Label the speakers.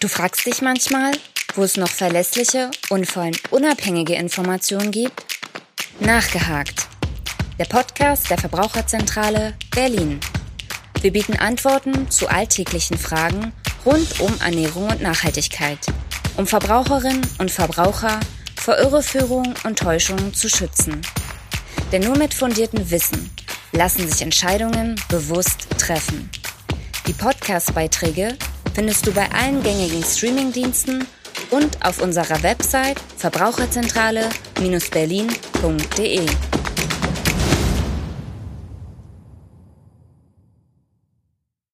Speaker 1: Du fragst dich manchmal, wo es noch verlässliche und vor allem unabhängige Informationen gibt? Nachgehakt. Der Podcast der Verbraucherzentrale Berlin. Wir bieten Antworten zu alltäglichen Fragen rund um Ernährung und Nachhaltigkeit, um Verbraucherinnen und Verbraucher vor Irreführung und Täuschungen zu schützen. Denn nur mit fundiertem Wissen lassen sich Entscheidungen bewusst treffen. Die Podcast-Beiträge findest du bei allen gängigen Streamingdiensten und auf unserer Website verbraucherzentrale-berlin.de.